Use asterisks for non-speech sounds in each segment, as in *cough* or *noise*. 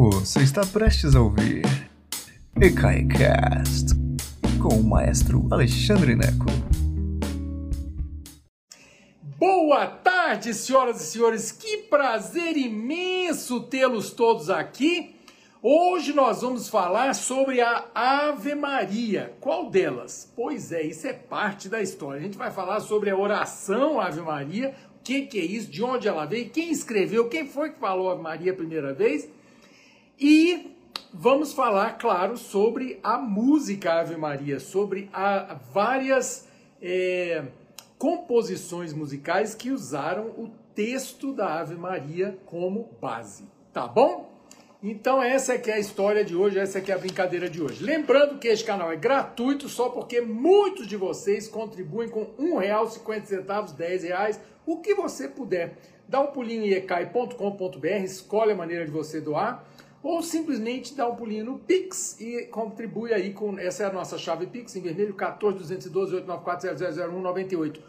Você está prestes a ouvir EKAICAST com o maestro Alexandre Neco. Boa tarde, senhoras e senhores. Que prazer imenso tê-los todos aqui. Hoje nós vamos falar sobre a Ave Maria. Qual delas? Pois é, isso é parte da história. A gente vai falar sobre a oração Ave Maria, o que, que é isso, de onde ela veio, quem escreveu, quem foi que falou Ave Maria a primeira vez. E vamos falar, claro, sobre a música Ave Maria, sobre a, várias é, composições musicais que usaram o texto da Ave Maria como base. Tá bom? Então essa é que é a história de hoje, essa é que é a brincadeira de hoje. Lembrando que este canal é gratuito só porque muitos de vocês contribuem com cinquenta centavos, dez reais, o que você puder. Dá um pulinho em ecai.com.br, escolhe a maneira de você doar, ou simplesmente dá um pulinho no Pix e contribui aí com, essa é a nossa chave Pix, em vermelho, 14 212 894 000198.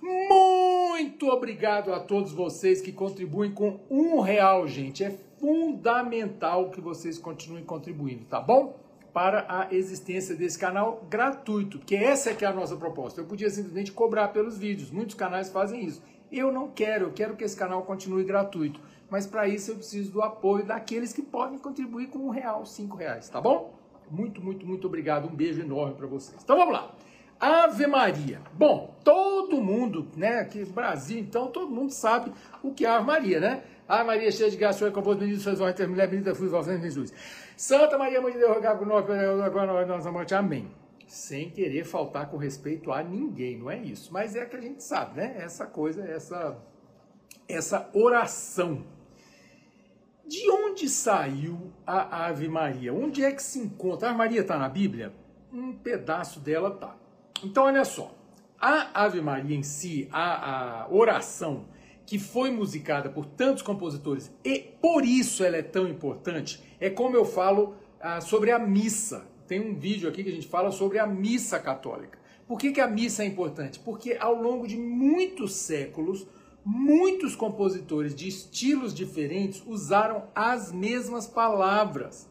Muito obrigado a todos vocês que contribuem com um real, gente. É fundamental que vocês continuem contribuindo, tá bom? Para a existência desse canal gratuito, que essa é que é a nossa proposta. Eu podia simplesmente cobrar pelos vídeos, muitos canais fazem isso. Eu não quero, eu quero que esse canal continue gratuito. Mas para isso eu preciso do apoio daqueles que podem contribuir com um real, cinco reais, tá bom? Muito, muito, muito obrigado. Um beijo enorme para vocês. Então vamos lá. Ave Maria. Bom, todo mundo, né, aqui no Brasil, então, todo mundo sabe o que é Ave Maria, né? Ave Maria, cheia de graça, o composto, bendito vós, entre mulher, bendita fui vós, Jesus. Santa Maria, Mãe de Deus, rogai por nós, agora nós, nossa morte. Amém. Sem querer faltar com respeito a ninguém, não é isso. Mas é que a gente sabe, né? Essa coisa, essa, essa oração. De onde saiu a Ave Maria? Onde é que se encontra? A Ave Maria está na Bíblia? Um pedaço dela tá. Então, olha só. A Ave Maria em si, a, a oração que foi musicada por tantos compositores e por isso ela é tão importante, é como eu falo ah, sobre a missa. Tem um vídeo aqui que a gente fala sobre a missa católica. Por que, que a missa é importante? Porque ao longo de muitos séculos, muitos compositores de estilos diferentes usaram as mesmas palavras.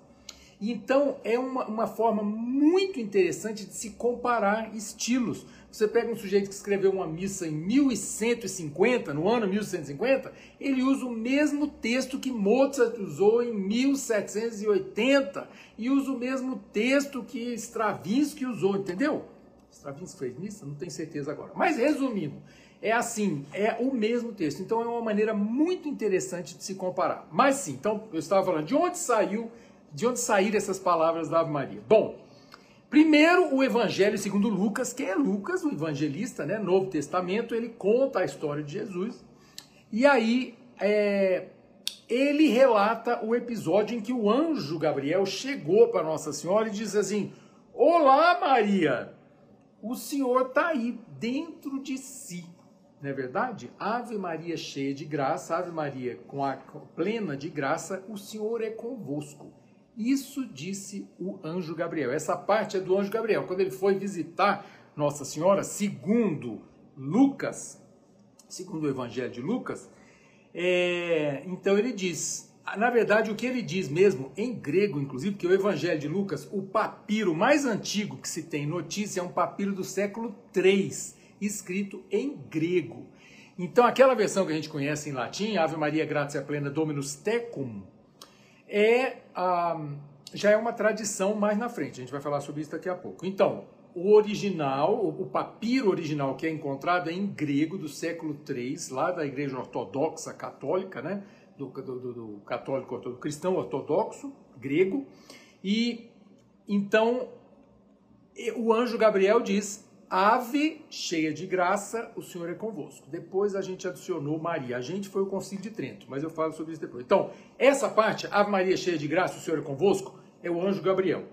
Então é uma, uma forma muito interessante de se comparar estilos. Você pega um sujeito que escreveu uma missa em 1150, no ano 1150, ele usa o mesmo texto que Mozart usou em 1780 e usa o mesmo texto que Stravinsky usou, entendeu? Stravinsky fez missa? Não tenho certeza agora. Mas resumindo, é assim, é o mesmo texto. Então é uma maneira muito interessante de se comparar. Mas sim, então eu estava falando de onde saiu, de onde saíram essas palavras da Ave Maria. Bom, Primeiro, o Evangelho segundo Lucas, que é Lucas, o evangelista, né? Novo Testamento, ele conta a história de Jesus. E aí, é, ele relata o episódio em que o anjo Gabriel chegou para Nossa Senhora e diz assim: Olá, Maria, o Senhor está aí dentro de si. Não é verdade? Ave Maria cheia de graça, Ave Maria com a plena de graça, o Senhor é convosco. Isso disse o anjo Gabriel. Essa parte é do anjo Gabriel. Quando ele foi visitar Nossa Senhora, segundo Lucas, segundo o Evangelho de Lucas, é, então ele diz. Na verdade, o que ele diz mesmo, em grego, inclusive, que o Evangelho de Lucas, o papiro mais antigo que se tem notícia é um papiro do século III, escrito em grego. Então, aquela versão que a gente conhece em latim, Ave Maria Gratia Plena Dominus Tecum, é ah, já é uma tradição mais na frente. A gente vai falar sobre isso daqui a pouco. Então, o original, o papiro original que é encontrado é em grego do século III, lá da Igreja Ortodoxa Católica, né? Do, do, do católico do cristão ortodoxo grego. E então o anjo Gabriel diz: Ave cheia de graça, o Senhor é convosco. Depois a gente adicionou Maria. A gente foi o Concílio de Trento, mas eu falo sobre isso depois. Então, essa parte, Ave Maria cheia de graça, o Senhor é convosco, é o anjo Gabriel.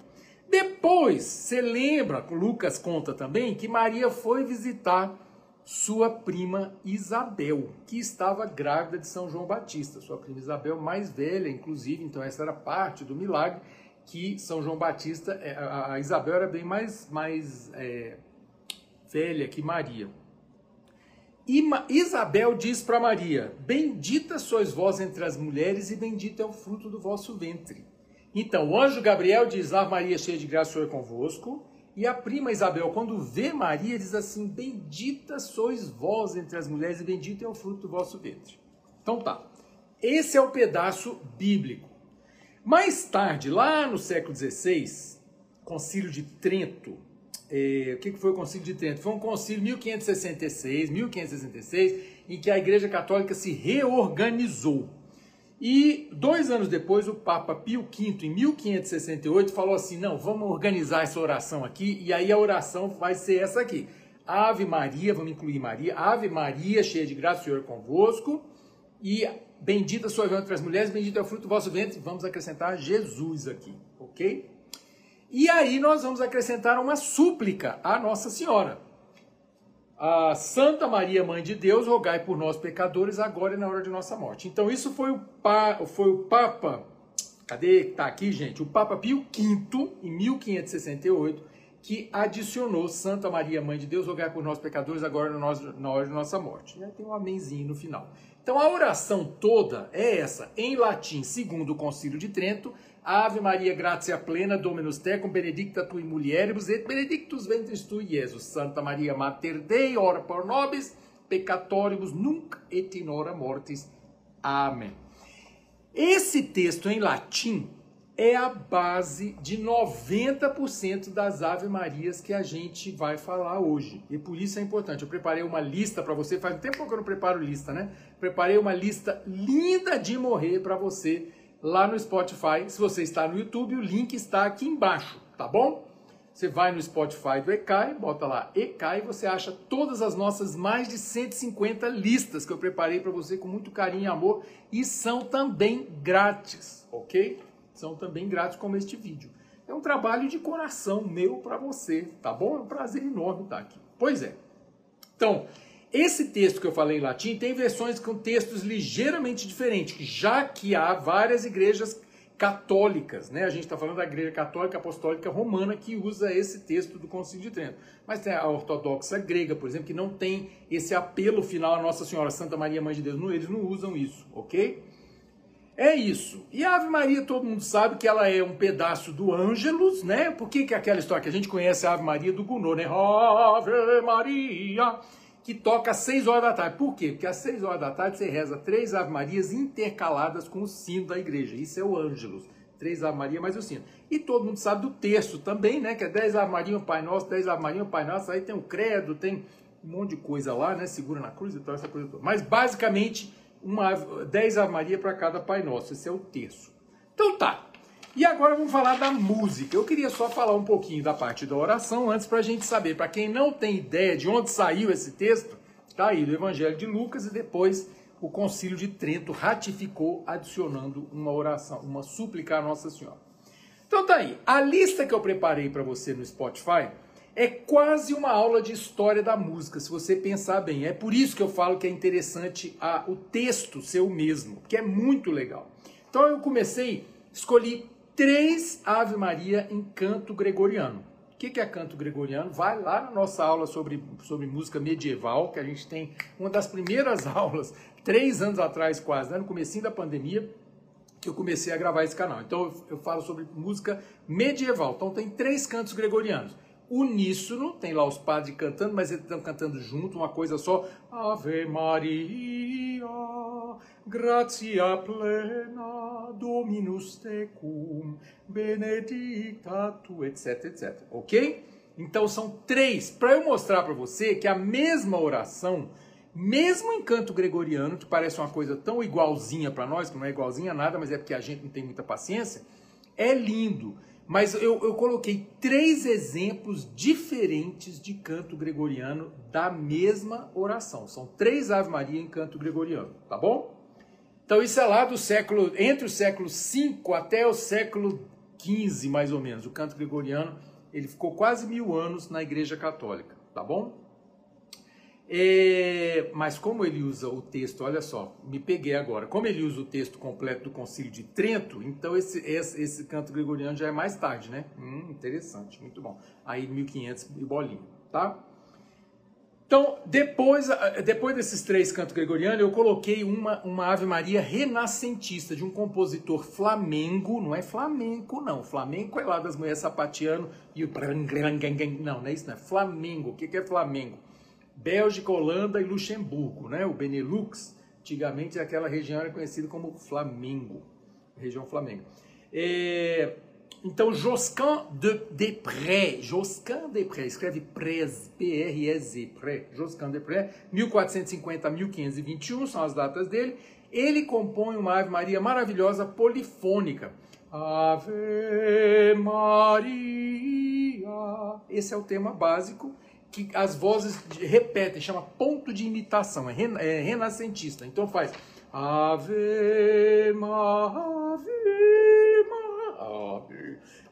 Depois, você lembra, Lucas conta também, que Maria foi visitar sua prima Isabel, que estava grávida de São João Batista. Sua prima Isabel, mais velha, inclusive, então essa era parte do milagre que São João Batista, é, a Isabel era bem mais, mais é, velha que Maria. Isabel diz para Maria: Bendita sois vós entre as mulheres, e bendito é o fruto do vosso ventre. Então, o anjo Gabriel diz: Ave Maria, cheia de graça, o Senhor é convosco. E a prima Isabel, quando vê Maria, diz assim: Bendita sois vós entre as mulheres, e bendito é o fruto do vosso ventre. Então tá. Esse é o pedaço bíblico. Mais tarde, lá no século XVI, Concílio de Trento, é, o que foi o Concílio de Trento? Foi um concílio 1566, 1566, em que a Igreja Católica se reorganizou. E dois anos depois, o Papa Pio V, em 1568, falou assim: não, vamos organizar essa oração aqui, e aí a oração vai ser essa aqui. Ave Maria, vamos incluir Maria, Ave Maria, cheia de graça, o Senhor é convosco, e bendita sois entre as mulheres, bendito é o fruto do vosso ventre, vamos acrescentar Jesus aqui, ok? E aí nós vamos acrescentar uma súplica à Nossa Senhora. A Santa Maria, Mãe de Deus, rogai por nós pecadores, agora e na hora de nossa morte. Então isso foi o, pa, foi o Papa, cadê tá aqui, gente? O Papa Pio V, em 1568, que adicionou Santa Maria, Mãe de Deus, rogai por nós pecadores, agora na hora de nossa morte. Tem um amenzinho no final. Então a oração toda é essa, em latim, segundo o Concílio de Trento, Ave Maria, gratia plena, Dominus tecum, benedicta tui mulieribus, et benedictus ventris tui, Jesus. Santa Maria, Mater Dei, ora por nobis, peccatoribus, nunc et in hora mortis. Amém. Esse texto em latim é a base de 90% das Ave Marias que a gente vai falar hoje. E por isso é importante. Eu preparei uma lista para você. Faz tempo que eu não preparo lista, né? Preparei uma lista linda de morrer para você lá no Spotify. Se você está no YouTube, o link está aqui embaixo, tá bom? Você vai no Spotify do ECAI, bota lá ECAI e você acha todas as nossas mais de 150 listas que eu preparei para você com muito carinho e amor e são também grátis, ok? São também grátis como este vídeo. É um trabalho de coração meu para você, tá bom? É um prazer enorme estar aqui. Pois é. Então, esse texto que eu falei em latim tem versões com textos ligeiramente diferentes, já que há várias igrejas católicas, né? A gente está falando da igreja católica apostólica romana que usa esse texto do Concílio de Trento. Mas tem a ortodoxa grega, por exemplo, que não tem esse apelo final a Nossa Senhora Santa Maria Mãe de Deus. Não, eles não usam isso, ok? É isso. E a Ave Maria, todo mundo sabe que ela é um pedaço do Ângelus, né? Por que, que é aquela história que a gente conhece a Ave Maria do Gounod, né? Ave Maria que toca às 6 horas da tarde. Por quê? Porque às 6 horas da tarde você reza três Ave Marias intercaladas com o sino da igreja. Isso é o Ângelus. Três Ave Maria mais o sino. E todo mundo sabe do terço também, né? Que é 10 Ave Maria, um Pai Nosso, 10 Ave Maria, um Pai Nosso. Aí tem o credo, tem um monte de coisa lá, né? Segura na cruz e tal, essa coisa toda. Mas basicamente, uma, 10 Ave Maria para cada Pai Nosso. Esse é o terço. Então tá. E agora vamos falar da música. Eu queria só falar um pouquinho da parte da oração antes para a gente saber. Para quem não tem ideia de onde saiu esse texto, está aí do Evangelho de Lucas e depois o Concílio de Trento ratificou adicionando uma oração, uma súplica à Nossa Senhora. Então tá aí. A lista que eu preparei para você no Spotify é quase uma aula de história da música, se você pensar bem. É por isso que eu falo que é interessante a, o texto ser o mesmo, porque é muito legal. Então eu comecei, escolhi três Ave Maria em canto gregoriano. O que é canto gregoriano? Vai lá na nossa aula sobre, sobre música medieval, que a gente tem uma das primeiras *laughs* aulas, três anos atrás quase, né, no comecinho da pandemia, que eu comecei a gravar esse canal. Então eu, eu falo sobre música medieval. Então tem três cantos gregorianos uníssono, tem lá os padres cantando, mas eles estão cantando junto, uma coisa só. Ave Maria, gratia plena, Dominus tecum, benedicta tu, etc, etc. Ok? Então são três, para eu mostrar para você que a mesma oração, mesmo em canto gregoriano, que parece uma coisa tão igualzinha para nós, que não é igualzinha a nada, mas é porque a gente não tem muita paciência, é lindo. Mas eu, eu coloquei três exemplos diferentes de canto gregoriano da mesma oração. São três Ave Maria em canto gregoriano, tá bom? Então isso é lá do século, entre o século V até o século XV, mais ou menos. O canto gregoriano, ele ficou quase mil anos na Igreja Católica, tá bom? É, mas como ele usa o texto, olha só, me peguei agora. Como ele usa o texto completo do Concílio de Trento, então esse, esse, esse canto gregoriano já é mais tarde, né? Hum, interessante, muito bom. Aí 1500 e bolinho, tá? Então, depois, depois desses três cantos gregorianos, eu coloquei uma, uma Ave Maria renascentista de um compositor flamengo, não é flamenco, não. Flamenco é lá das mulheres sapateando e o. Não, não é isso, não é Flamengo. O que é Flamengo? Bélgica, Holanda e Luxemburgo, né? O Benelux, antigamente aquela região era conhecida como Flamengo, região Flamengo. É, então, Josquin de Desprez, Josquin de Desprez, escreve Prez, P-R-E-Z, Pré, Josquin de Desprez, 1450 a 1521 são as datas dele. Ele compõe uma Ave Maria maravilhosa polifônica. Ave Maria. Esse é o tema básico que as vozes repetem, chama ponto de imitação, é, é renascentista. Então faz Ave Maria,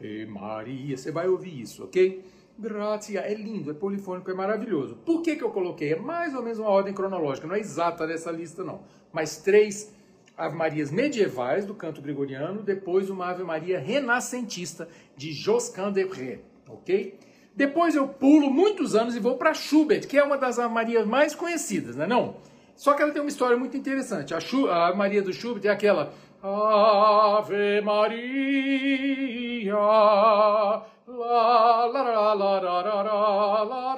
Ave Maria. Você vai ouvir isso, ok? Gratia, é lindo, é polifônico, é maravilhoso. Por que, que eu coloquei? É mais ou menos uma ordem cronológica, não é exata dessa lista, não. Mas três Ave Marias medievais do canto gregoriano, depois uma Ave Maria renascentista de Josquin de ok? Depois eu pulo muitos anos e vou para Schubert, que é uma das Marias mais conhecidas, né? Não. Só que ela tem uma história muito interessante. A, a Maria do Schubert é aquela Ave Maria, la la la la la la la la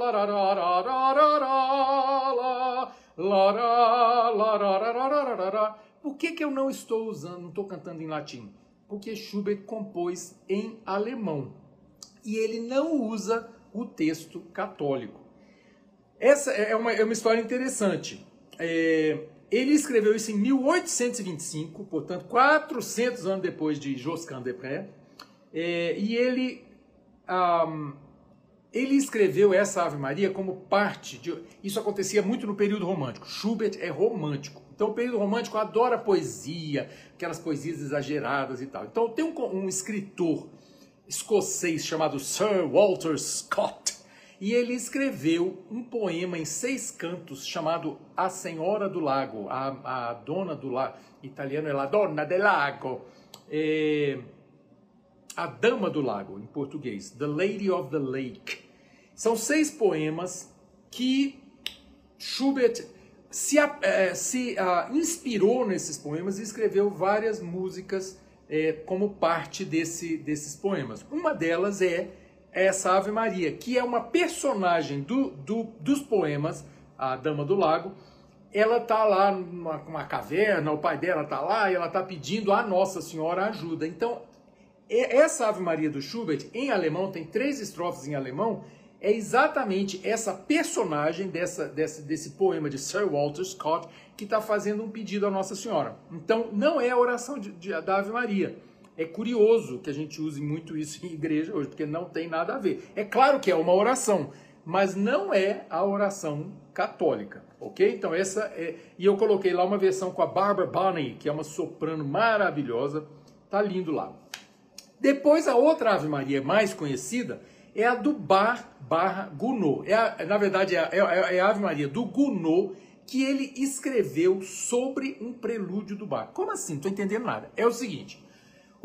la la la la Por que, que eu não estou usando, não estou cantando em latim? Porque Schubert compôs em alemão e ele não usa o texto católico. Essa é uma, é uma história interessante. É, ele escreveu isso em 1825, portanto, 400 anos depois de Josquin de Pré, é, e ele, um, ele escreveu essa Ave Maria como parte de. Isso acontecia muito no período romântico. Schubert é romântico. Então, o período romântico adora poesia, aquelas poesias exageradas e tal. Então, tem um, um escritor escocês chamado Sir Walter Scott. E ele escreveu um poema em seis cantos chamado A Senhora do Lago, a, a Dona do Lago, italiano é La Donna del Lago, é, a Dama do Lago, em português, The Lady of the Lake. São seis poemas que Schubert se, é, se inspirou nesses poemas e escreveu várias músicas é, como parte desse, desses poemas. Uma delas é essa Ave Maria, que é uma personagem do, do, dos poemas, a Dama do Lago. Ela está lá numa, numa, caverna, o pai dela está lá e ela está pedindo a Nossa Senhora ajuda. Então, essa Ave Maria do Schubert, em alemão, tem três estrofes em alemão, é exatamente essa personagem dessa, desse, desse poema de Sir Walter Scott que está fazendo um pedido à Nossa Senhora. Então, não é a oração de, de, da Ave Maria. É curioso que a gente use muito isso em igreja hoje, porque não tem nada a ver. É claro que é uma oração, mas não é a oração católica, ok? Então essa é... E eu coloquei lá uma versão com a Barbara Bonney, que é uma soprano maravilhosa. Tá lindo lá. Depois a outra Ave Maria mais conhecida é a do Bar barra Gounod. É a, na verdade, é a, é, é a Ave Maria do Gounod que ele escreveu sobre um prelúdio do Bar. Como assim? Não estou entendendo nada. É o seguinte,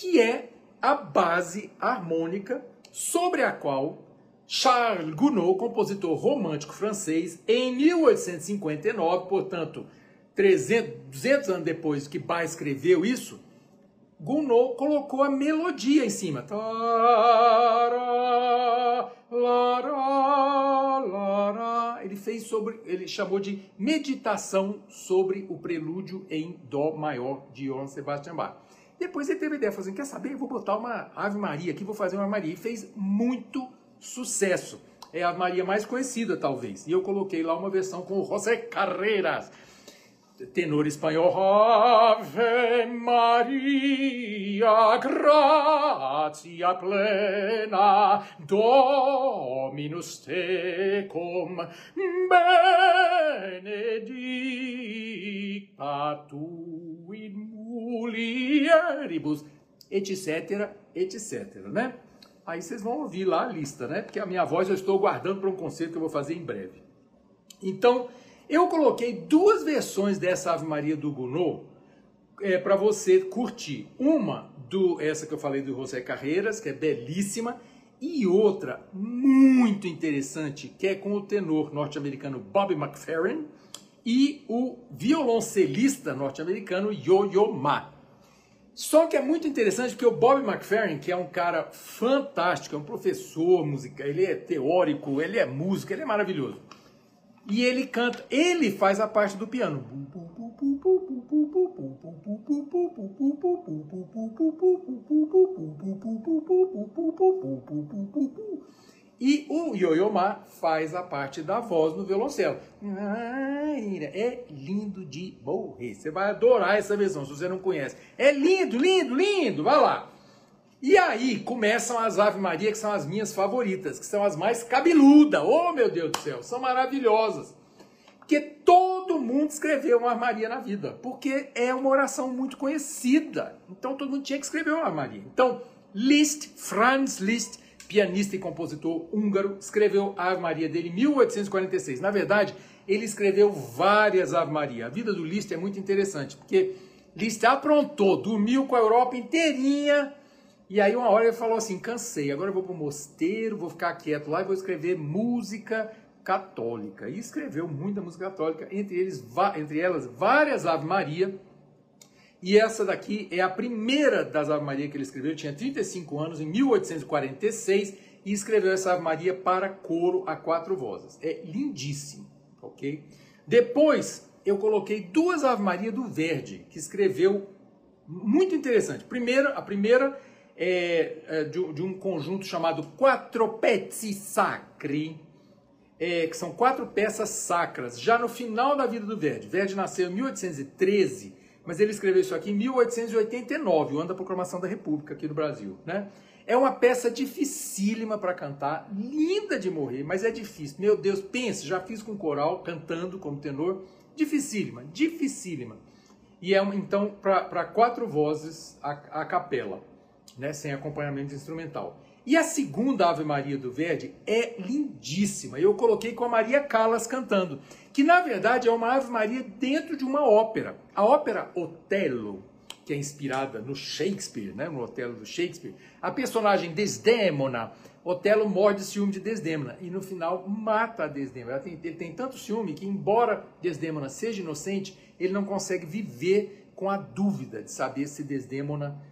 Que é a base harmônica sobre a qual Charles Gounod, compositor romântico francês, em 1859, portanto, 300, 200 anos depois que Bach escreveu isso, Gounod colocou a melodia em cima. Ele fez sobre, ele chamou de meditação sobre o prelúdio em dó maior de Johann Sebastian Bach. Depois ele teve a ideia, falou assim, quer saber, vou botar uma Ave Maria aqui, vou fazer uma Maria. E fez muito sucesso. É a Maria mais conhecida, talvez. E eu coloquei lá uma versão com o José Carreras. tenor espanhol. Ave Maria, gratia plena, Dominus tecum, benedicta tu in mulieribus, etc, etc, né? Aí vocês vão ouvir lá a lista, né? Porque a minha voz eu estou guardando para um concerto que eu vou fazer em breve. Então, eu coloquei duas versões dessa Ave Maria do Gounod é, para você curtir. Uma, do essa que eu falei do José Carreiras, que é belíssima, e outra muito interessante, que é com o tenor norte-americano Bobby McFerrin e o violoncelista norte-americano Yo-Yo Ma. Só que é muito interessante porque o Bob McFerrin, que é um cara fantástico, é um professor musical, ele é teórico, ele é músico, ele é maravilhoso. E ele canta, ele faz a parte do piano. E o Yoyoma faz a parte da voz no violoncelo. É lindo de morrer. Você vai adorar essa versão, se você não conhece. É lindo, lindo, lindo. Vai lá. E aí começam as Ave Maria, que são as minhas favoritas, que são as mais cabeludas. Oh, meu Deus do céu, são maravilhosas. Porque todo mundo escreveu uma Ave Maria na vida. Porque é uma oração muito conhecida. Então todo mundo tinha que escrever uma Ave Maria. Então, Liszt, Franz Liszt, pianista e compositor húngaro, escreveu a Ave Maria dele em 1846. Na verdade, ele escreveu várias Ave Maria. A vida do Liszt é muito interessante, porque Liszt aprontou, dormiu com a Europa inteirinha, e aí uma hora ele falou assim, cansei, agora eu vou para o mosteiro, vou ficar quieto lá e vou escrever música católica. E escreveu muita música católica, entre, eles, entre elas várias Ave Maria, e essa daqui é a primeira das Ave Maria que ele escreveu, ele tinha 35 anos, em 1846, e escreveu essa Ave Maria para coro a quatro vozes. É lindíssimo, ok? Depois eu coloquei duas Ave Maria do Verdi, que escreveu muito interessante. Primeira, a primeira é, é de, de, um conjunto chamado Quattro Pezzi Sacri, é, que são quatro peças sacras, já no final da vida do Verdi. Verdi nasceu em 1813 mas ele escreveu isso aqui em 1889, o ano da proclamação da República aqui no Brasil, né? É uma peça dificílima para cantar, linda de morrer, mas é difícil. Meu Deus, pense, já fiz com coral, cantando como tenor, dificílima, dificílima. E é então para quatro vozes a, a capela, né, sem acompanhamento instrumental. E a segunda Ave Maria do Verdi é lindíssima. Eu coloquei com a Maria Callas cantando, que na verdade é uma Ave Maria dentro de uma ópera. A ópera Otelo, que é inspirada no Shakespeare, né, no Otelo do Shakespeare, a personagem Desdemona, Otelo morde ciúme de Desdemona e no final mata a Desdemona. Tem, ele tem tanto ciúme que, embora Desdemona seja inocente, ele não consegue viver com a dúvida de saber se Desdemona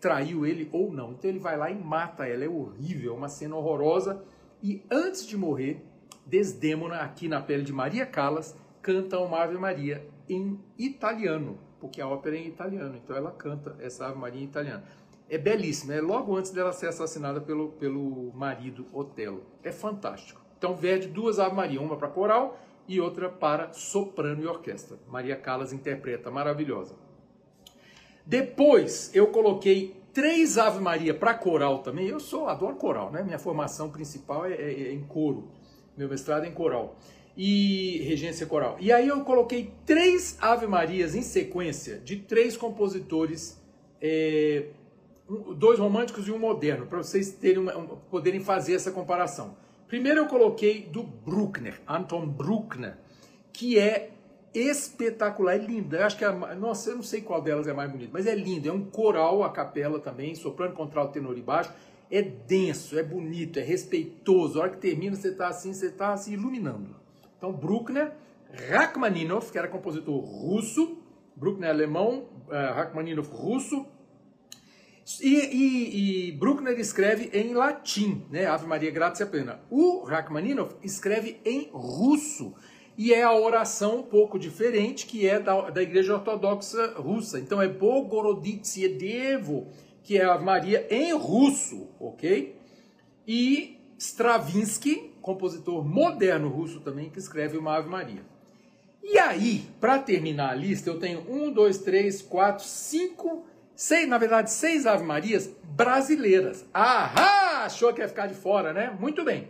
traiu ele ou não. Então ele vai lá e mata ela. É horrível, é uma cena horrorosa. E antes de morrer, Desdemona, aqui na pele de Maria Callas, canta uma Ave Maria em italiano, porque a ópera é em italiano. Então ela canta essa Ave Maria em italiano. É belíssima, é logo antes dela ser assassinada pelo, pelo marido Otelo. É fantástico. Então Verdi duas Ave Maria, uma para coral e outra para soprano e orquestra. Maria Callas interpreta, maravilhosa. Depois eu coloquei três Ave Maria para coral também. Eu sou, adoro coral, né? Minha formação principal é, é, é em coro. Meu mestrado é em coral e regência coral. E aí eu coloquei três Ave Marias em sequência de três compositores, é, dois românticos e um moderno, para vocês terem uma, poderem fazer essa comparação. Primeiro eu coloquei do Bruckner, Anton Bruckner, que é espetacular, é linda. Eu acho que a, nossa, eu não sei qual delas é mais bonita, mas é lindo. É um coral a capela também, soprano, contralto, tenor e baixo. É denso, é bonito, é respeitoso. A hora que termina, você está assim, você está se iluminando. Então, Bruckner, Rachmaninoff, que era compositor russo, Bruckner é alemão, uh, Rachmaninoff russo, e, e, e, Bruckner escreve em latim, né? Ave Maria Gratia Plena. O Rachmaninoff escreve em russo e é a oração um pouco diferente, que é da, da Igreja Ortodoxa Russa. Então é Bogoroditsie Devo, que é a Maria em russo, ok? E Stravinsky, compositor moderno russo também, que escreve uma Ave Maria. E aí, para terminar a lista, eu tenho um, dois, três, quatro, cinco, seis, na verdade, seis Ave Marias brasileiras. Ahá! Achou que ia ficar de fora, né? Muito bem.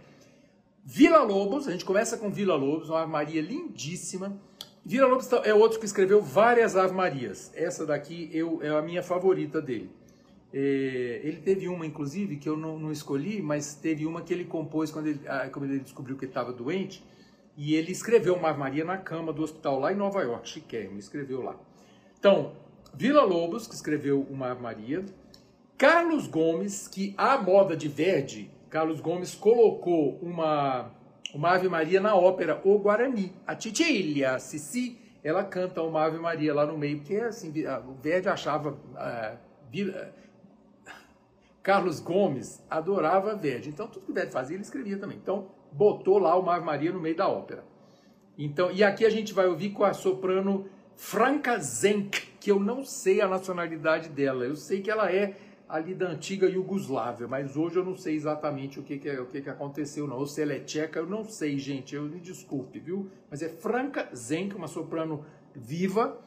Vila Lobos, a gente começa com Vila Lobos, uma Ave Maria lindíssima. Vila Lobos tá, é outro que escreveu várias Ave Marias. Essa daqui eu, é a minha favorita dele. É, ele teve uma, inclusive, que eu não, não, escolhi, mas teve uma que ele compôs quando ele, ah, quando ele descobriu que estava doente. E ele escreveu uma Ave Maria na cama do hospital lá em Nova York, chiquérrimo, escreveu lá. Então, Vila Lobos, que escreveu uma Ave Maria. Carlos Gomes, que a moda de Verdi, Carlos Gomes colocou uma, uma Ave Maria na ópera O Guarani. A Titilha Cici, ela canta uma Ave Maria lá no meio, porque assim, o Verdi achava... Uh, Carlos Gomes adorava Verdi. Então, tudo que Verdi fazia, ele escrevia também. Então, botou lá o Ave Maria no meio da ópera. Então, e aqui a gente vai ouvir com a soprano Franca Zenk, que eu não sei a nacionalidade dela. Eu sei que ela é ali da antiga Iugoslávia, mas hoje eu não sei exatamente o que, que, é, o que, que aconteceu, não. Ou se ela é tcheca, eu não sei, gente. Eu me desculpe, viu? Mas é Franca Zenk, uma soprano viva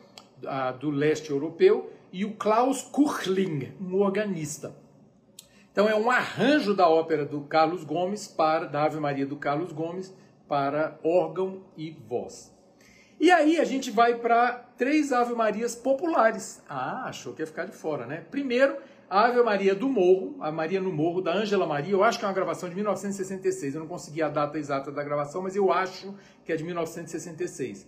do leste europeu, e o Klaus Kuchling, um organista. Então é um arranjo da ópera do Carlos Gomes para da Ave Maria do Carlos Gomes para órgão e voz. E aí a gente vai para três Ave Marias populares. Ah, achou que ia ficar de fora, né? Primeiro, a Ave Maria do Morro, a Maria no Morro, da Ângela Maria. Eu acho que é uma gravação de 1966. Eu não consegui a data exata da gravação, mas eu acho que é de 1966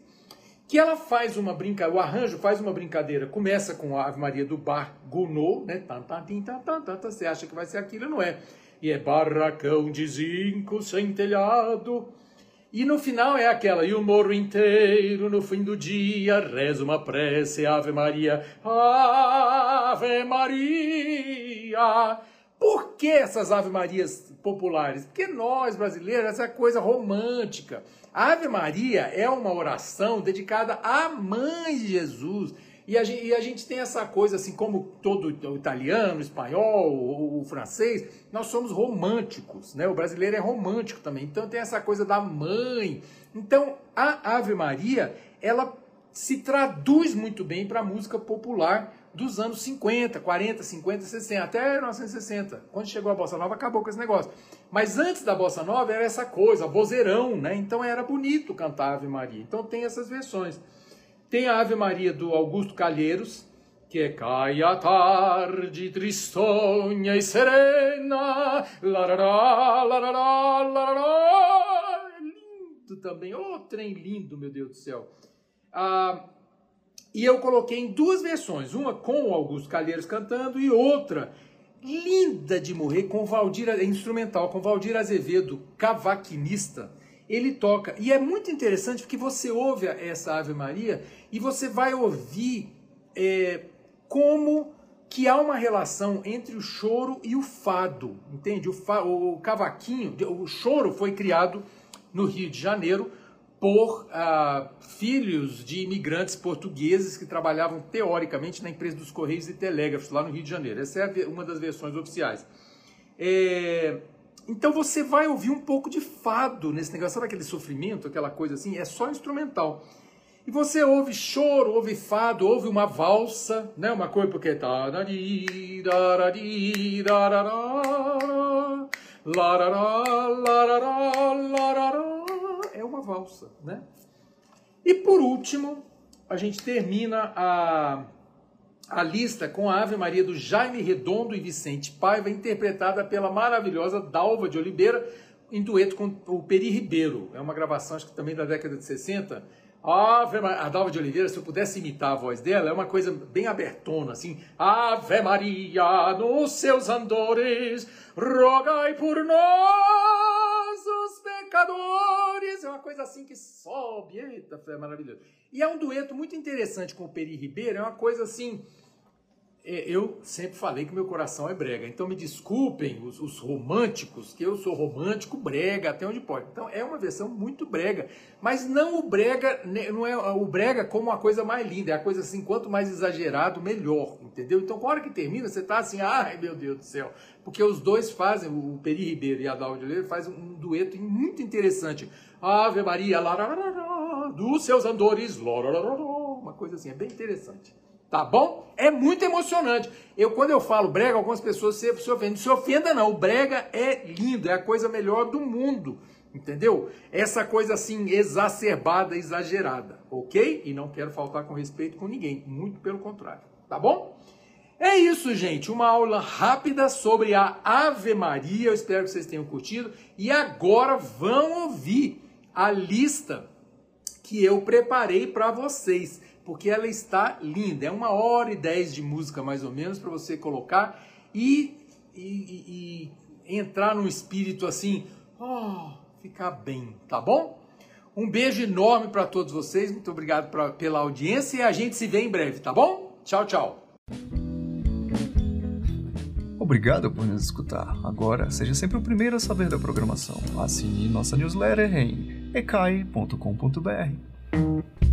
que ela faz uma brincadeira, o arranjo faz uma brincadeira, começa com a Ave Maria do Bar Gounod, né? Você acha que vai ser aquilo, não é? E é barracão de zinco sem telhado. E no final é aquela, e o morro inteiro no fim do dia reza uma prece, Ave Maria, Ave Maria. Por que essas Ave Marias populares? Porque nós, brasileiros, essa coisa romântica. A Ave Maria é uma oração dedicada à mãe de Jesus. E a, gente, e a gente tem essa coisa, assim, como todo italiano, espanhol, o, o, francês, nós somos românticos, né? O brasileiro é romântico também. Então tem essa coisa da mãe. Então a Ave Maria, ela se traduz muito bem para a música popular dos anos 50, 40, 50, 60, até 1960. Quando chegou a Bossa Nova, acabou com esse negócio. Mas antes da Bossa Nova era essa coisa, vozeirão, né? Então era bonito cantar Ave Maria. Então tem essas versões. Tem a Ave Maria do Augusto Calheiros, que é Cai a tarde tristonha e serena, larará, larará, larará. Lindo também, ô oh, trem lindo, meu Deus do céu. Ah, e eu coloquei em duas versões, uma com o Augusto Calheiros cantando e outra linda de morrer com Valdir, instrumental, com Valdir Azevedo, cavaquinista. Ele toca, e é muito interessante porque você ouve essa Ave Maria e você vai ouvir é, como que há uma relação entre o choro e o fado, entende? O, fa, o cavaquinho, o choro foi criado no Rio de Janeiro por ah, filhos de imigrantes portugueses que trabalhavam teoricamente na empresa dos Correios e Telégrafos lá no Rio de Janeiro. Essa é uma das versões oficiais. É... Então você vai ouvir um pouco de fado nesse negócio, sabe aquele sofrimento, aquela coisa assim? É só instrumental. E você ouve choro, ouve fado, ouve uma valsa, né? Uma coisa porque tá é uma valsa, né? E por último, a gente termina a, a lista com a Ave Maria do Jaime Redondo e Vicente Paiva, interpretada pela maravilhosa Dalva de Oliveira, em dueto com o Peri Ribeiro. É uma gravação, acho que também da década de 60. Ave Maria, a Dalva de Oliveira, se eu pudesse imitar a voz dela, é uma coisa bem abertona, assim. Ave Maria, nos seus andores, rogai por nós, os pecadores. Coisa assim que sobe. Eita, é maravilhoso. E é um dueto muito interessante com o Peri Ribeiro. É uma coisa assim é, eu sempre falei que meu coração é brega. Então me desculpem os, os, românticos, que eu sou romântico brega até onde pode. Então é uma versão muito brega, mas não o brega, né, não é o brega como uma coisa mais linda, é a coisa assim, quanto mais exagerado, melhor, entendeu? Então, com a hora que termina, você tá assim, ai meu Deus do céu, porque os dois fazem, o Peri Ribeiro e a Dalva de Oliveira fazem um dueto muito interessante. Ave Maria, lá dos seus andores. Uma coisa assim, é bem interessante. Tá bom? É muito emocionante. Eu, quando eu falo brega, algumas pessoas se, se ofendem. Não se ofenda, não. O brega é lindo, é a coisa melhor do mundo. Entendeu? Essa coisa assim, exacerbada, exagerada. Ok? E não quero faltar com respeito com ninguém. Muito pelo contrário. Tá bom? É isso, gente. Uma aula rápida sobre a Ave Maria. Eu espero que vocês tenham curtido. E agora vão ouvir a lista que eu preparei para vocês, porque ela está linda. É uma hora e dez de música mais ou menos para você colocar e, e, e, entrar num espírito assim, oh, ficar bem, tá bom? Um beijo enorme para todos vocês. Muito obrigado pra, pela audiência e a gente se vê em breve, tá bom? Tchau, tchau. Obrigado por nos escutar. Agora, seja sempre o primeiro a saber da programação. Assine nossa newsletter em ecai.com.br.